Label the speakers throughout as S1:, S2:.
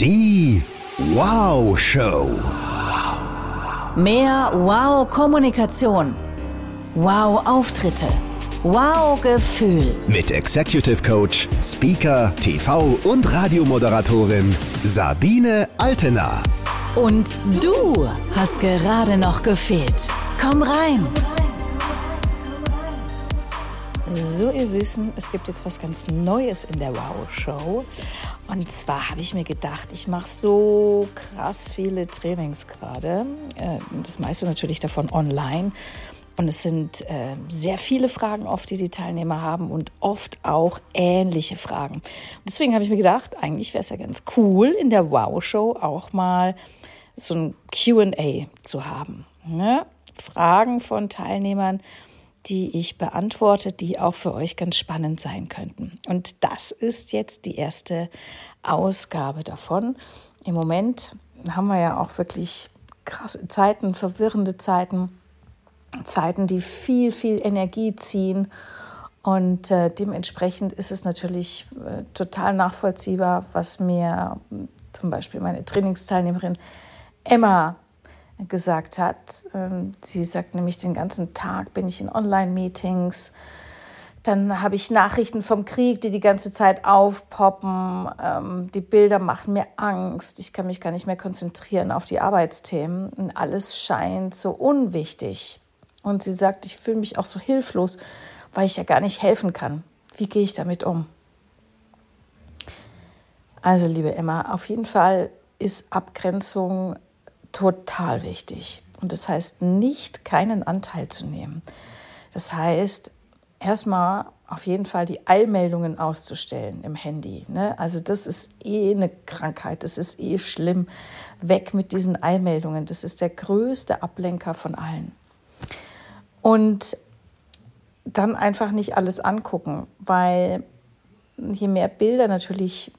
S1: Die Wow Show.
S2: Mehr Wow-Kommunikation. Wow-Auftritte. Wow-Gefühl.
S1: Mit Executive Coach, Speaker, TV und Radiomoderatorin Sabine Altena.
S2: Und du hast gerade noch gefehlt. Komm rein. So, ihr Süßen, es gibt jetzt was ganz Neues in der Wow-Show. Und zwar habe ich mir gedacht, ich mache so krass viele Trainings gerade. Äh, das meiste natürlich davon online. Und es sind äh, sehr viele Fragen oft, die die Teilnehmer haben und oft auch ähnliche Fragen. Und deswegen habe ich mir gedacht, eigentlich wäre es ja ganz cool, in der Wow-Show auch mal so ein QA zu haben. Ne? Fragen von Teilnehmern, die ich beantworte, die auch für euch ganz spannend sein könnten. Und das ist jetzt die erste Ausgabe davon. Im Moment haben wir ja auch wirklich krasse Zeiten, verwirrende Zeiten, Zeiten, die viel, viel Energie ziehen. Und äh, dementsprechend ist es natürlich äh, total nachvollziehbar, was mir zum Beispiel meine Trainingsteilnehmerin Emma gesagt hat. Ähm, sie sagt nämlich, den ganzen Tag bin ich in Online-Meetings. Dann habe ich Nachrichten vom Krieg, die die ganze Zeit aufpoppen. Ähm, die Bilder machen mir Angst. Ich kann mich gar nicht mehr konzentrieren auf die Arbeitsthemen. Und alles scheint so unwichtig. Und sie sagt, ich fühle mich auch so hilflos, weil ich ja gar nicht helfen kann. Wie gehe ich damit um? Also, liebe Emma, auf jeden Fall ist Abgrenzung total wichtig. Und das heißt nicht, keinen Anteil zu nehmen. Das heißt, erstmal auf jeden Fall die Eilmeldungen auszustellen im Handy. Ne? Also das ist eh eine Krankheit, das ist eh schlimm. Weg mit diesen Eilmeldungen, das ist der größte Ablenker von allen. Und dann einfach nicht alles angucken, weil je mehr Bilder natürlich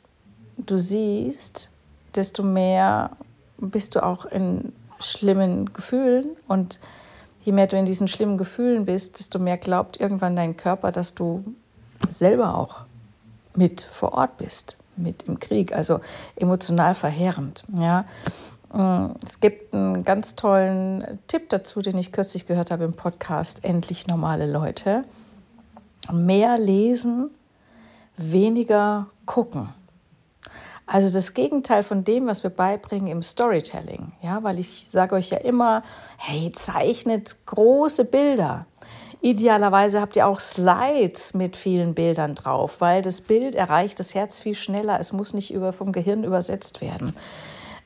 S2: du siehst, desto mehr bist du auch in schlimmen Gefühlen und je mehr du in diesen schlimmen Gefühlen bist, desto mehr glaubt irgendwann dein Körper, dass du selber auch mit vor Ort bist, mit im Krieg, also emotional verheerend. Ja. Mm, es gibt einen ganz tollen Tipp dazu, den ich kürzlich gehört habe im Podcast Endlich normale Leute. Mehr lesen, weniger gucken. Also das Gegenteil von dem, was wir beibringen im Storytelling. Ja, weil ich sage euch ja immer, hey, zeichnet große Bilder. Idealerweise habt ihr auch Slides mit vielen Bildern drauf, weil das Bild erreicht das Herz viel schneller. Es muss nicht über, vom Gehirn übersetzt werden.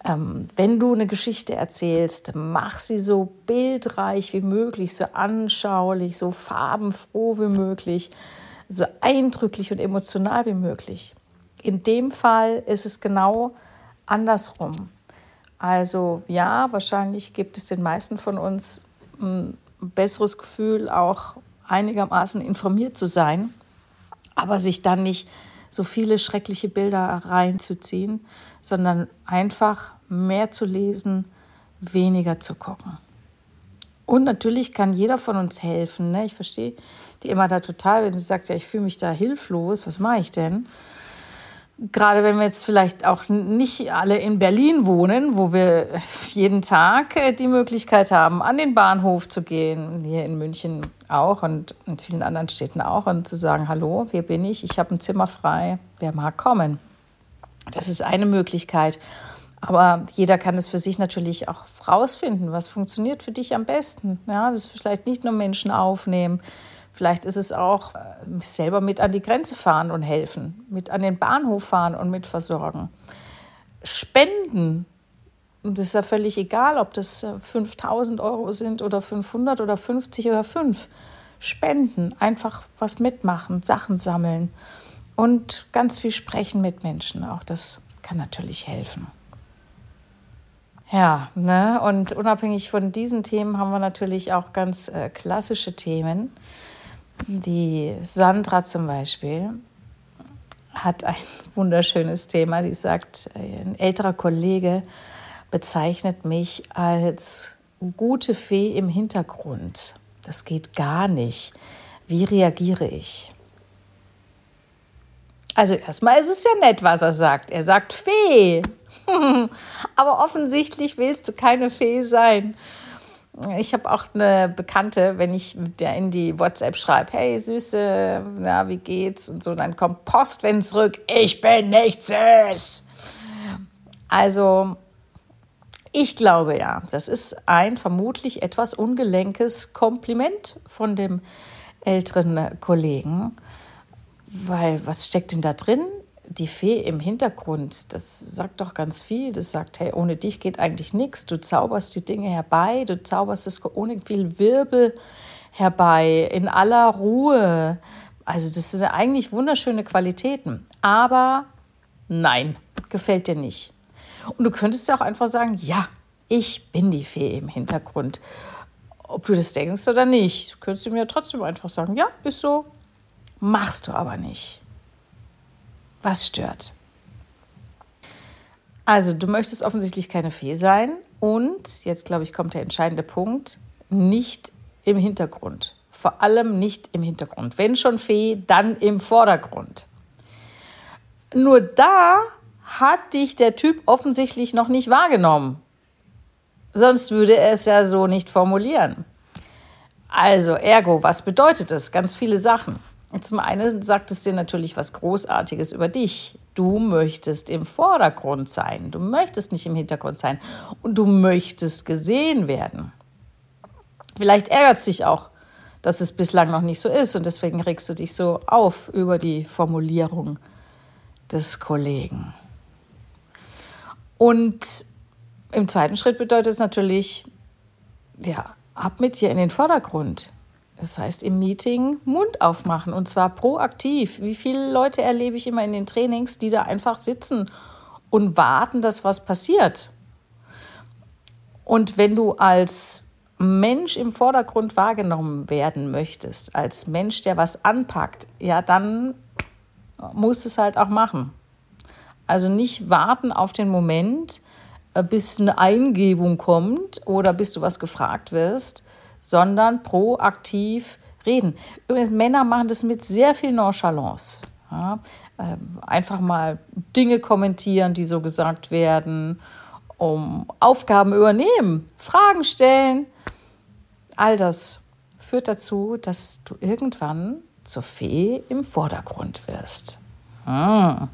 S2: Ähm, wenn du eine Geschichte erzählst, mach sie so bildreich wie möglich, so anschaulich, so farbenfroh wie möglich, so eindrücklich und emotional wie möglich. In dem Fall ist es genau andersrum. Also ja, wahrscheinlich gibt es den meisten von uns ein besseres Gefühl, auch einigermaßen informiert zu sein, aber sich dann nicht so viele schreckliche Bilder reinzuziehen, sondern einfach mehr zu lesen, weniger zu gucken. Und natürlich kann jeder von uns helfen. Ne? Ich verstehe die immer da total, wenn sie sagt, ja, ich fühle mich da hilflos, was mache ich denn? Gerade wenn wir jetzt vielleicht auch nicht alle in Berlin wohnen, wo wir jeden Tag äh, die Möglichkeit haben, an den Bahnhof zu gehen, hier in München auch und in vielen anderen Städten auch, und zu sagen, hallo, hier bin ich, ich habe ein Zimmer frei, wer mag kommen. Das ist eine Möglichkeit. Aber jeder kann es für sich natürlich auch rausfinden, was funktioniert für dich am besten. Ja, das vielleicht nicht nur Menschen aufnehmen, Vielleicht ist es auch äh, selber mit an die Grenze fahren und helfen, mit an den Bahnhof fahren und mit versorgen. Spenden, und es ist ja völlig egal, ob das 5000 äh, Euro sind oder 500 oder 50 oder 5. Spenden, einfach was mitmachen, Sachen sammeln und ganz viel sprechen mit Menschen. Auch das kann natürlich helfen. Ja, ne? und unabhängig von diesen Themen haben wir natürlich auch ganz äh, klassische Themen. Die Sandra zum Beispiel hat ein wunderschönes Thema. Die sagt, ein älterer Kollege bezeichnet mich als gute Fee im Hintergrund. Das geht gar nicht. Wie reagiere ich? Also erstmal ist es ja nett, was er sagt. Er sagt Fee. Aber offensichtlich willst du keine Fee sein. Ich habe auch eine Bekannte, wenn ich mit der in die WhatsApp schreibe, hey Süße, na, wie geht's? Und so, dann kommt Post, wenn zurück, ich bin nicht süß. Also, ich glaube ja, das ist ein vermutlich etwas ungelenkes Kompliment von dem älteren Kollegen, weil was steckt denn da drin? Die Fee im Hintergrund, das sagt doch ganz viel. Das sagt, hey, ohne dich geht eigentlich nichts. Du zauberst die Dinge herbei, du zauberst es ohne viel Wirbel herbei, in aller Ruhe. Also das sind eigentlich wunderschöne Qualitäten. Aber nein, gefällt dir nicht. Und du könntest ja auch einfach sagen, ja, ich bin die Fee im Hintergrund. Ob du das denkst oder nicht, du könntest mir trotzdem einfach sagen, ja, ist so. Machst du aber nicht. Was stört? Also, du möchtest offensichtlich keine Fee sein und, jetzt glaube ich, kommt der entscheidende Punkt, nicht im Hintergrund. Vor allem nicht im Hintergrund. Wenn schon Fee, dann im Vordergrund. Nur da hat dich der Typ offensichtlich noch nicht wahrgenommen. Sonst würde er es ja so nicht formulieren. Also, ergo, was bedeutet das? Ganz viele Sachen. Zum einen sagt es dir natürlich was Großartiges über dich. Du möchtest im Vordergrund sein. Du möchtest nicht im Hintergrund sein. Und du möchtest gesehen werden. Vielleicht ärgert es dich auch, dass es bislang noch nicht so ist. Und deswegen regst du dich so auf über die Formulierung des Kollegen. Und im zweiten Schritt bedeutet es natürlich, ja, ab mit dir in den Vordergrund. Das heißt, im Meeting Mund aufmachen und zwar proaktiv. Wie viele Leute erlebe ich immer in den Trainings, die da einfach sitzen und warten, dass was passiert? Und wenn du als Mensch im Vordergrund wahrgenommen werden möchtest, als Mensch, der was anpackt, ja, dann musst du es halt auch machen. Also nicht warten auf den Moment, äh, bis eine Eingebung kommt oder bis du was gefragt wirst, sondern proaktiv reden. Übrigens, Männer machen das mit sehr viel Nonchalance. Ja, ähm, einfach mal Dinge kommentieren, die so gesagt werden, um Aufgaben übernehmen, Fragen stellen. All das führt dazu, dass du irgendwann zur Fee im Vordergrund wirst. Hm.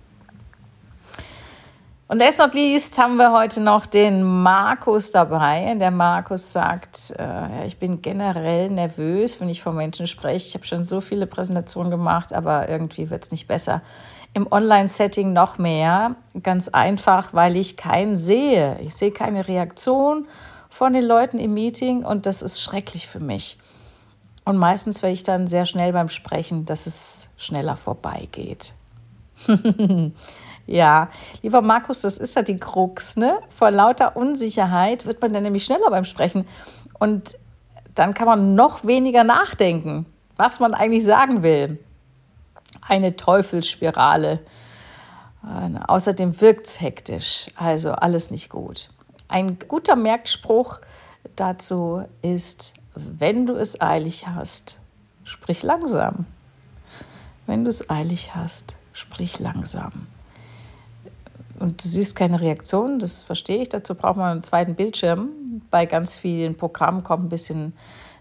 S2: Und last not least haben wir heute noch den Markus dabei. Der Markus sagt, äh, ich bin generell nervös, wenn ich vor Menschen spreche. Ich habe schon so viele Präsentationen gemacht, aber irgendwie wird es nicht besser. Im Online-Setting noch mehr. Ganz einfach, weil ich keinen sehe. Ich sehe keine Reaktion von den Leuten im Meeting und das ist schrecklich für mich. Und meistens werde ich dann sehr schnell beim Sprechen, dass es schneller vorbeigeht. Ja, lieber Markus, das ist ja die Krux, ne? Vor lauter Unsicherheit wird man dann nämlich schneller beim Sprechen und dann kann man noch weniger nachdenken, was man eigentlich sagen will. Eine Teufelsspirale. Äh, außerdem wirkt es hektisch, also alles nicht gut. Ein guter Merkspruch dazu ist, wenn du es eilig hast, sprich langsam. Wenn du es eilig hast, sprich langsam und du siehst keine Reaktion, das verstehe ich. Dazu braucht man einen zweiten Bildschirm. Bei ganz vielen Programmen kommt ein bisschen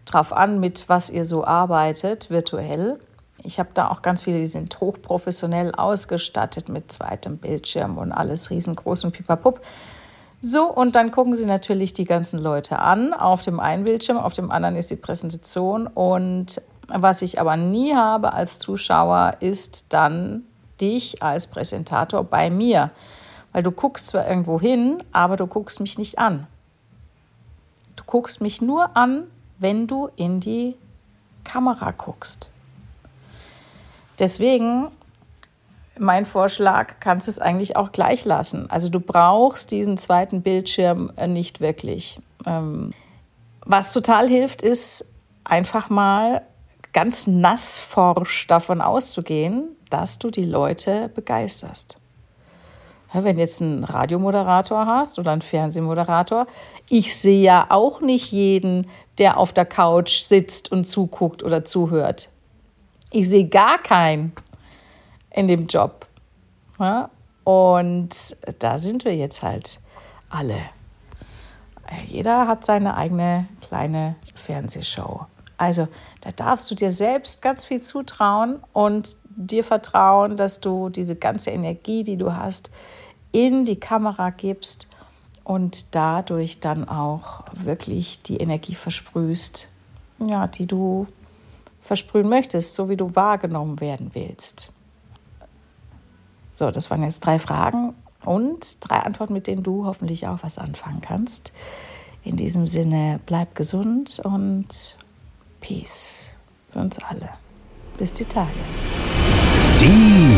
S2: drauf an, mit was ihr so arbeitet, virtuell. Ich habe da auch ganz viele, die sind hochprofessionell ausgestattet mit zweitem Bildschirm und alles riesengroß und pipapup. So, und dann gucken sie natürlich die ganzen Leute an. Auf dem einen Bildschirm, auf dem anderen ist die Präsentation. Und was ich aber nie habe als Zuschauer, ist dann dich als Präsentator bei mir. Weil du guckst zwar irgendwo hin, aber du guckst mich nicht an. Du guckst mich nur an, wenn du in die Kamera guckst. Deswegen mein Vorschlag, kannst es eigentlich auch gleich lassen. Also du brauchst diesen zweiten Bildschirm nicht wirklich. Ähm, was total hilft, ist einfach mal ganz nassforsch davon auszugehen, dass du die Leute begeisterst wenn jetzt einen Radiomoderator hast oder einen Fernsehmoderator, ich sehe ja auch nicht jeden, der auf der Couch sitzt und zuguckt oder zuhört. Ich sehe gar keinen in dem Job. Ja? Und da sind wir jetzt halt alle. Jeder hat seine eigene kleine Fernsehshow. Also da darfst du dir selbst ganz viel zutrauen und dir vertrauen, dass du diese ganze Energie, die du hast, in die Kamera gibst und dadurch dann auch wirklich die Energie versprühst, ja, die du versprühen möchtest, so wie du wahrgenommen werden willst. So, das waren jetzt drei Fragen und drei Antworten, mit denen du hoffentlich auch was anfangen kannst. In diesem Sinne, bleib gesund und Peace für uns alle. Bis die Tage.
S1: Die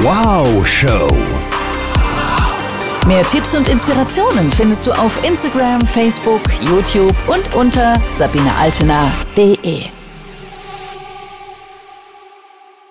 S1: Wow Show.
S3: Mehr Tipps und Inspirationen findest du auf Instagram, Facebook, YouTube und unter sabinealtener.de.